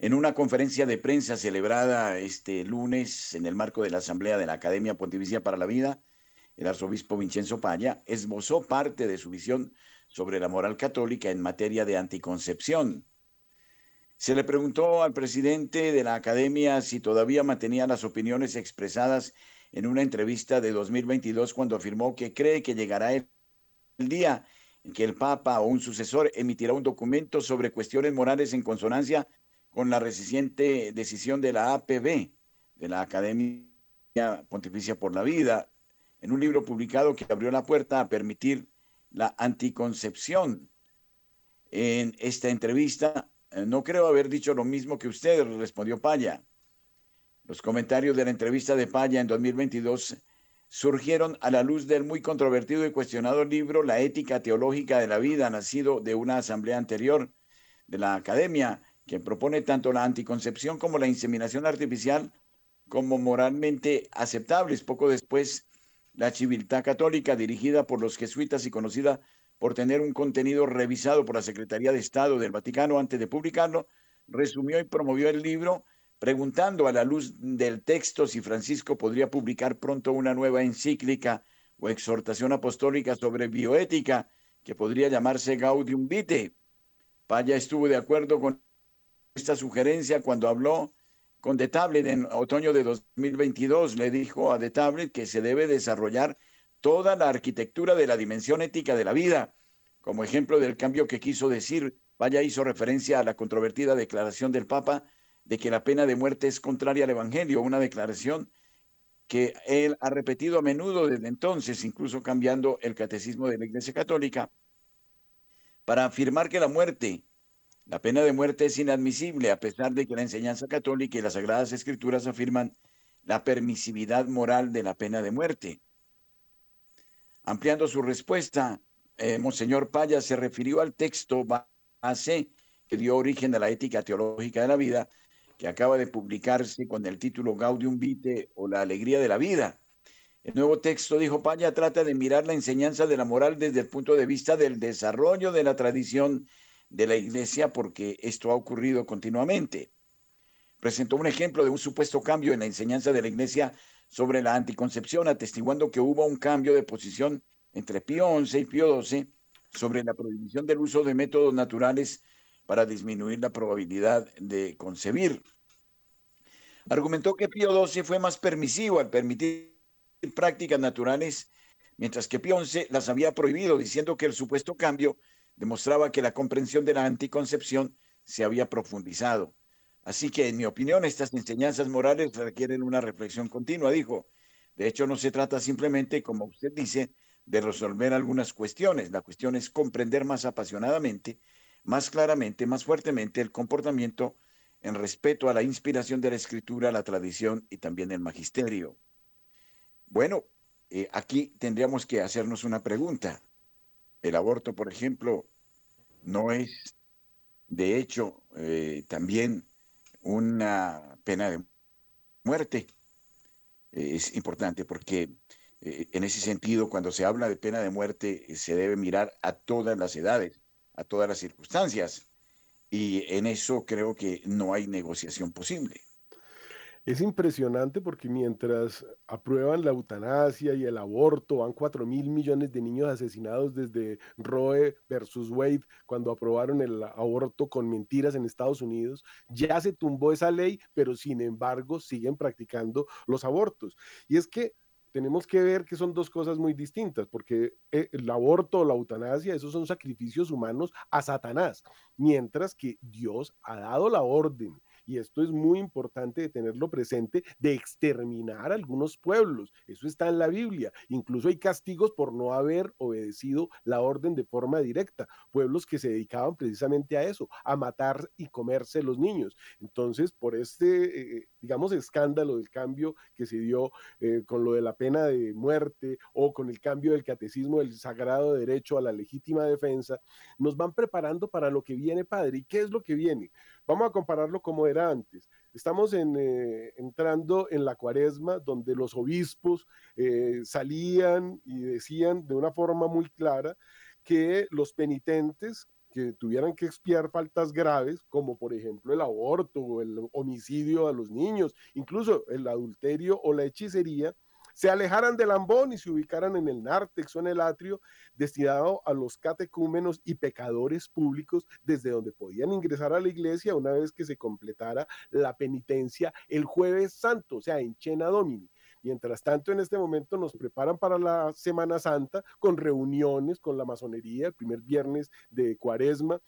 En una conferencia de prensa celebrada este lunes en el marco de la Asamblea de la Academia Pontificia para la Vida, el arzobispo Vincenzo Paya esbozó parte de su visión sobre la moral católica en materia de anticoncepción. Se le preguntó al presidente de la academia si todavía mantenía las opiniones expresadas en una entrevista de 2022 cuando afirmó que cree que llegará el día en que el Papa o un sucesor emitirá un documento sobre cuestiones morales en consonancia con la reciente decisión de la APB, de la Academia Pontificia por la Vida, en un libro publicado que abrió la puerta a permitir la anticoncepción. En esta entrevista, eh, no creo haber dicho lo mismo que usted, respondió Paya. Los comentarios de la entrevista de Paya en 2022 surgieron a la luz del muy controvertido y cuestionado libro La ética teológica de la vida, nacido de una asamblea anterior de la academia, que propone tanto la anticoncepción como la inseminación artificial como moralmente aceptables. Poco después la Civiltà Católica, dirigida por los jesuitas y conocida por tener un contenido revisado por la Secretaría de Estado del Vaticano antes de publicarlo, resumió y promovió el libro preguntando a la luz del texto si Francisco podría publicar pronto una nueva encíclica o exhortación apostólica sobre bioética que podría llamarse Gaudium Vitae. Paya estuvo de acuerdo con esta sugerencia cuando habló con The Tablet en otoño de 2022 le dijo a The Tablet que se debe desarrollar toda la arquitectura de la dimensión ética de la vida. Como ejemplo del cambio que quiso decir, Vaya hizo referencia a la controvertida declaración del Papa de que la pena de muerte es contraria al Evangelio, una declaración que él ha repetido a menudo desde entonces, incluso cambiando el catecismo de la Iglesia Católica, para afirmar que la muerte, la pena de muerte es inadmisible, a pesar de que la enseñanza católica y las Sagradas Escrituras afirman la permisividad moral de la pena de muerte. Ampliando su respuesta, eh, Monseñor Paya se refirió al texto base que dio origen a la ética teológica de la vida, que acaba de publicarse con el título Gaudium Vitae o la alegría de la vida. El nuevo texto, dijo Paya, trata de mirar la enseñanza de la moral desde el punto de vista del desarrollo de la tradición de la iglesia, porque esto ha ocurrido continuamente. Presentó un ejemplo de un supuesto cambio en la enseñanza de la iglesia sobre la anticoncepción, atestiguando que hubo un cambio de posición entre Pío XI y Pío XII sobre la prohibición del uso de métodos naturales para disminuir la probabilidad de concebir. Argumentó que Pío XII fue más permisivo al permitir prácticas naturales, mientras que Pío XI las había prohibido, diciendo que el supuesto cambio demostraba que la comprensión de la anticoncepción se había profundizado. Así que, en mi opinión, estas enseñanzas morales requieren una reflexión continua, dijo. De hecho, no se trata simplemente, como usted dice, de resolver algunas cuestiones. La cuestión es comprender más apasionadamente más claramente, más fuertemente el comportamiento en respeto a la inspiración de la escritura, la tradición y también el magisterio. Bueno, eh, aquí tendríamos que hacernos una pregunta. El aborto, por ejemplo, no es, de hecho, eh, también una pena de muerte. es importante porque eh, en ese sentido, cuando se habla de pena de muerte, se debe mirar a todas las edades a todas las circunstancias. Y en eso creo que no hay negociación posible. Es impresionante porque mientras aprueban la eutanasia y el aborto, van 4 mil millones de niños asesinados desde Roe versus Wade, cuando aprobaron el aborto con mentiras en Estados Unidos, ya se tumbó esa ley, pero sin embargo siguen practicando los abortos. Y es que tenemos que ver que son dos cosas muy distintas, porque eh, el aborto o la eutanasia, esos son sacrificios humanos a Satanás, mientras que Dios ha dado la orden y esto es muy importante de tenerlo presente, de exterminar algunos pueblos. Eso está en la Biblia. Incluso hay castigos por no haber obedecido la orden de forma directa. Pueblos que se dedicaban precisamente a eso, a matar y comerse los niños. Entonces, por este, eh, digamos, escándalo del cambio que se dio eh, con lo de la pena de muerte o con el cambio del catecismo del sagrado derecho a la legítima defensa, nos van preparando para lo que viene, Padre. ¿Y qué es lo que viene? Vamos a compararlo como era antes. Estamos eh, entrando en la cuaresma donde los obispos eh, salían y decían de una forma muy clara que los penitentes que tuvieran que expiar faltas graves, como por ejemplo el aborto o el homicidio a los niños, incluso el adulterio o la hechicería, se alejaran del ambón y se ubicaran en el nártex o en el atrio, destinado a los catecúmenos y pecadores públicos, desde donde podían ingresar a la iglesia una vez que se completara la penitencia el jueves santo, o sea, en Chena Domini. Mientras tanto, en este momento nos preparan para la Semana Santa con reuniones con la masonería el primer viernes de Cuaresma.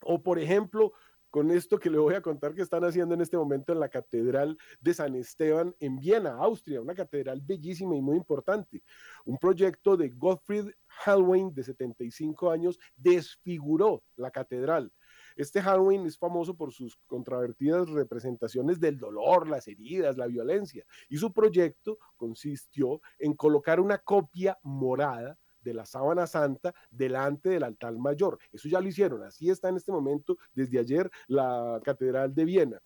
O, por ejemplo, con esto que le voy a contar que están haciendo en este momento en la Catedral de San Esteban en Viena, Austria, una catedral bellísima y muy importante. Un proyecto de Gottfried Halloween, de 75 años, desfiguró la catedral. Este Halloween es famoso por sus controvertidas representaciones del dolor, las heridas, la violencia, y su proyecto consistió en colocar una copia morada de la sábana santa delante del altar mayor. Eso ya lo hicieron, así está en este momento desde ayer la Catedral de Viena.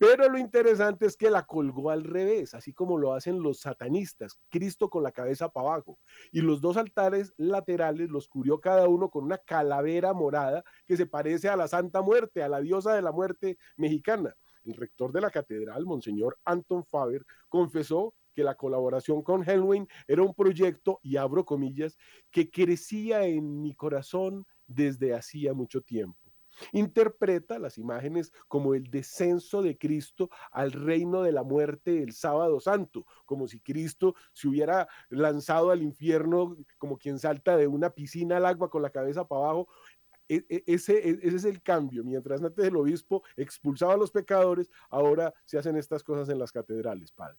Pero lo interesante es que la colgó al revés, así como lo hacen los satanistas, Cristo con la cabeza para abajo. Y los dos altares laterales los cubrió cada uno con una calavera morada que se parece a la Santa Muerte, a la diosa de la muerte mexicana. El rector de la catedral, Monseñor Anton Faber, confesó que la colaboración con Hellwyn era un proyecto, y abro comillas, que crecía en mi corazón desde hacía mucho tiempo. Interpreta las imágenes como el descenso de Cristo al reino de la muerte el sábado santo, como si Cristo se hubiera lanzado al infierno como quien salta de una piscina al agua con la cabeza para abajo e, e, ese, e, ese es el cambio. Mientras antes el obispo expulsaba a los pecadores, ahora se hacen estas cosas en las catedrales, padre.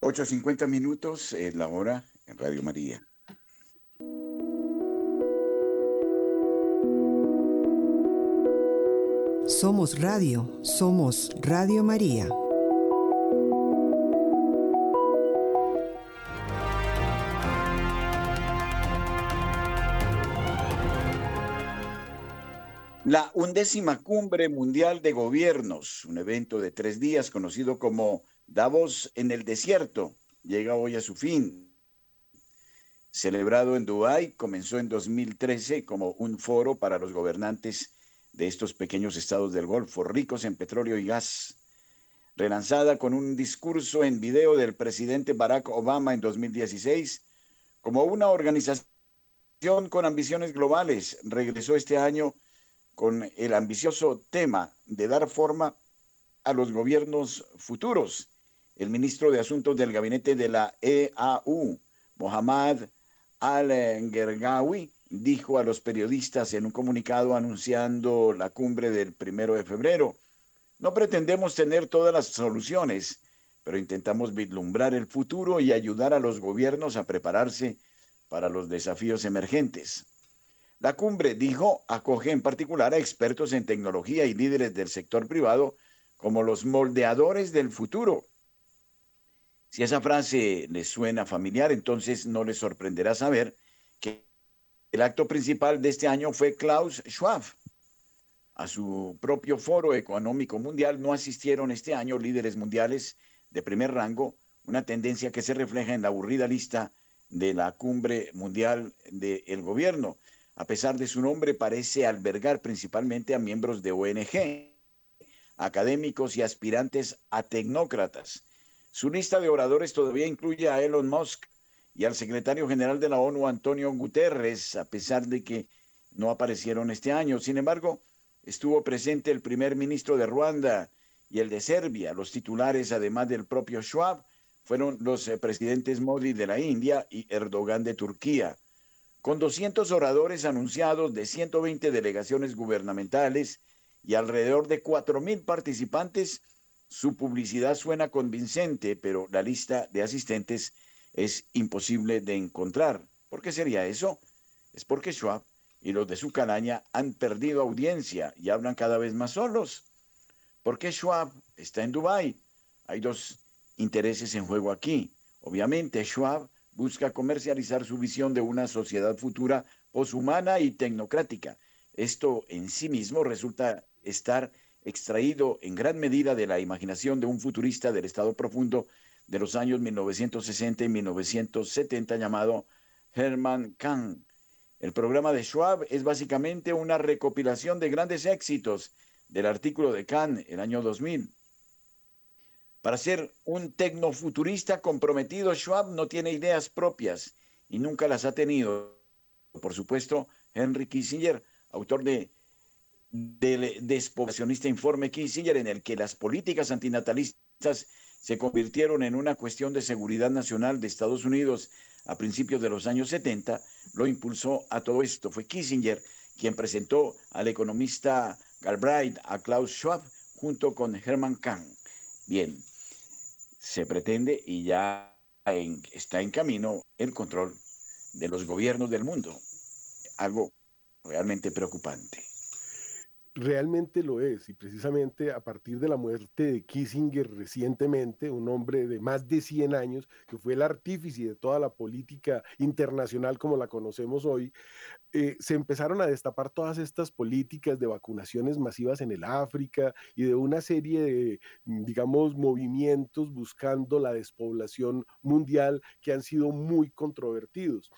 8.50 minutos es la hora en Radio María. Somos Radio, somos Radio María. La undécima cumbre mundial de gobiernos, un evento de tres días conocido como Davos en el desierto, llega hoy a su fin. Celebrado en Dubái, comenzó en 2013 como un foro para los gobernantes de estos pequeños estados del Golfo, ricos en petróleo y gas. Relanzada con un discurso en video del presidente Barack Obama en 2016, como una organización con ambiciones globales, regresó este año con el ambicioso tema de dar forma a los gobiernos futuros. El ministro de Asuntos del Gabinete de la EAU, Mohammad Al-Gergawi, dijo a los periodistas en un comunicado anunciando la cumbre del primero de febrero. No pretendemos tener todas las soluciones, pero intentamos vislumbrar el futuro y ayudar a los gobiernos a prepararse para los desafíos emergentes. La cumbre, dijo, acoge en particular a expertos en tecnología y líderes del sector privado como los moldeadores del futuro. Si esa frase les suena familiar, entonces no les sorprenderá saber que el acto principal de este año fue Klaus Schwab. A su propio foro económico mundial no asistieron este año líderes mundiales de primer rango, una tendencia que se refleja en la aburrida lista de la cumbre mundial del gobierno. A pesar de su nombre, parece albergar principalmente a miembros de ONG, académicos y aspirantes a tecnócratas. Su lista de oradores todavía incluye a Elon Musk, y al secretario general de la ONU, Antonio Guterres, a pesar de que no aparecieron este año. Sin embargo, estuvo presente el primer ministro de Ruanda y el de Serbia. Los titulares, además del propio Schwab, fueron los eh, presidentes Modi de la India y Erdogan de Turquía. Con 200 oradores anunciados de 120 delegaciones gubernamentales y alrededor de 4.000 participantes, su publicidad suena convincente, pero la lista de asistentes es imposible de encontrar. ¿Por qué sería eso? Es porque Schwab y los de su calaña han perdido audiencia y hablan cada vez más solos. ¿Por qué Schwab está en Dubái? Hay dos intereses en juego aquí. Obviamente, Schwab busca comercializar su visión de una sociedad futura poshumana y tecnocrática. Esto en sí mismo resulta estar extraído en gran medida de la imaginación de un futurista del Estado profundo de los años 1960 y 1970 llamado Hermann Kahn. El programa de Schwab es básicamente una recopilación de grandes éxitos del artículo de Kahn el año 2000. Para ser un tecnofuturista comprometido, Schwab no tiene ideas propias y nunca las ha tenido. Por supuesto, Henry Kissinger, autor de del despoblacionista informe Kissinger, en el que las políticas antinatalistas se convirtieron en una cuestión de seguridad nacional de Estados Unidos a principios de los años 70, lo impulsó a todo esto. Fue Kissinger quien presentó al economista Galbraith a Klaus Schwab junto con Hermann Kahn. Bien, se pretende y ya está en camino el control de los gobiernos del mundo. Algo realmente preocupante realmente lo es, y precisamente a partir de la muerte de Kissinger recientemente, un hombre de más de 100 años, que fue el artífice de toda la política internacional como la conocemos hoy, eh, se empezaron a destapar todas estas políticas de vacunaciones masivas en el África y de una serie de, digamos, movimientos buscando la despoblación mundial que han sido muy controvertidos.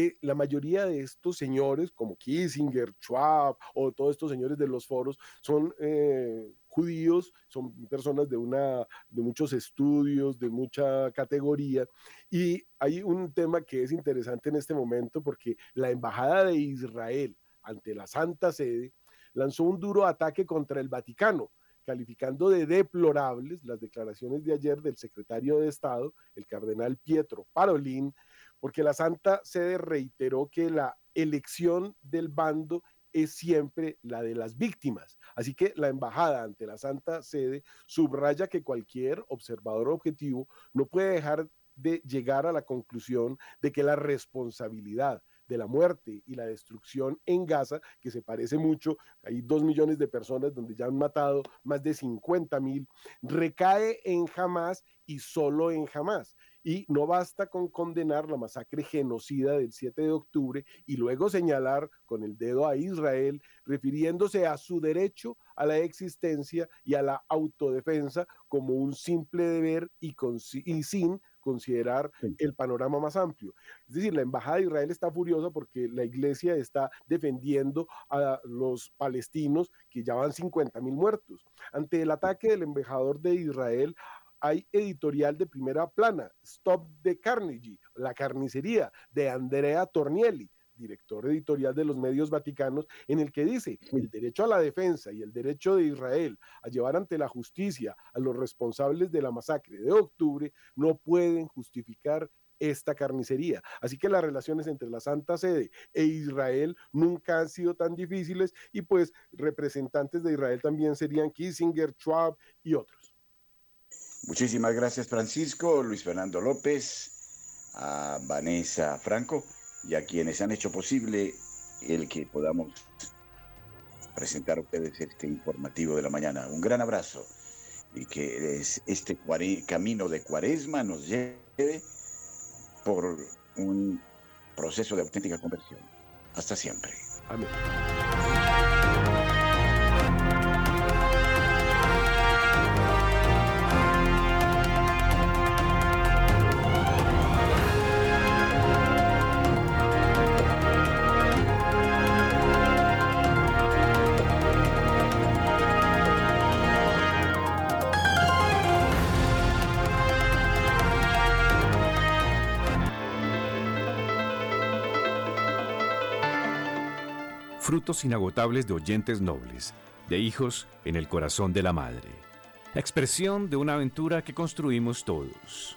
Eh, la mayoría de estos señores, como Kissinger, Schwab o todos estos señores de los foros, son eh, judíos, son personas de, una, de muchos estudios, de mucha categoría. Y hay un tema que es interesante en este momento porque la Embajada de Israel ante la Santa Sede lanzó un duro ataque contra el Vaticano calificando de deplorables las declaraciones de ayer del secretario de Estado, el cardenal Pietro Parolin, porque la Santa Sede reiteró que la elección del bando es siempre la de las víctimas. Así que la embajada ante la Santa Sede subraya que cualquier observador objetivo no puede dejar de llegar a la conclusión de que la responsabilidad de la muerte y la destrucción en Gaza, que se parece mucho, hay dos millones de personas donde ya han matado más de 50 mil, recae en Hamas y solo en Hamas. Y no basta con condenar la masacre genocida del 7 de octubre y luego señalar con el dedo a Israel, refiriéndose a su derecho a la existencia y a la autodefensa como un simple deber y, y sin considerar el panorama más amplio. Es decir, la Embajada de Israel está furiosa porque la iglesia está defendiendo a los palestinos que ya van 50 mil muertos. Ante el ataque del embajador de Israel, hay editorial de primera plana, Stop the Carnegie, la carnicería de Andrea Tornielli director editorial de los medios vaticanos, en el que dice el derecho a la defensa y el derecho de Israel a llevar ante la justicia a los responsables de la masacre de octubre no pueden justificar esta carnicería. Así que las relaciones entre la Santa Sede e Israel nunca han sido tan difíciles y pues representantes de Israel también serían Kissinger, Schwab y otros. Muchísimas gracias Francisco, Luis Fernando López, a Vanessa Franco y a quienes han hecho posible el que podamos presentar a ustedes este informativo de la mañana. Un gran abrazo y que este camino de cuaresma nos lleve por un proceso de auténtica conversión. Hasta siempre. Amén. Frutos inagotables de oyentes nobles, de hijos en el corazón de la madre. Expresión de una aventura que construimos todos.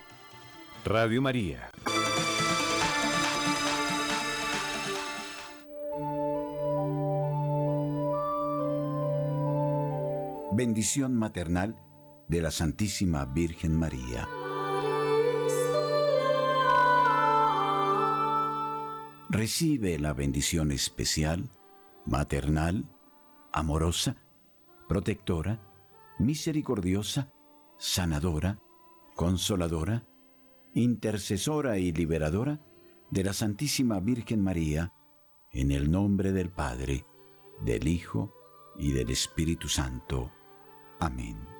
Radio María. Bendición maternal de la Santísima Virgen María. Recibe la bendición especial maternal, amorosa, protectora, misericordiosa, sanadora, consoladora, intercesora y liberadora de la Santísima Virgen María, en el nombre del Padre, del Hijo y del Espíritu Santo. Amén.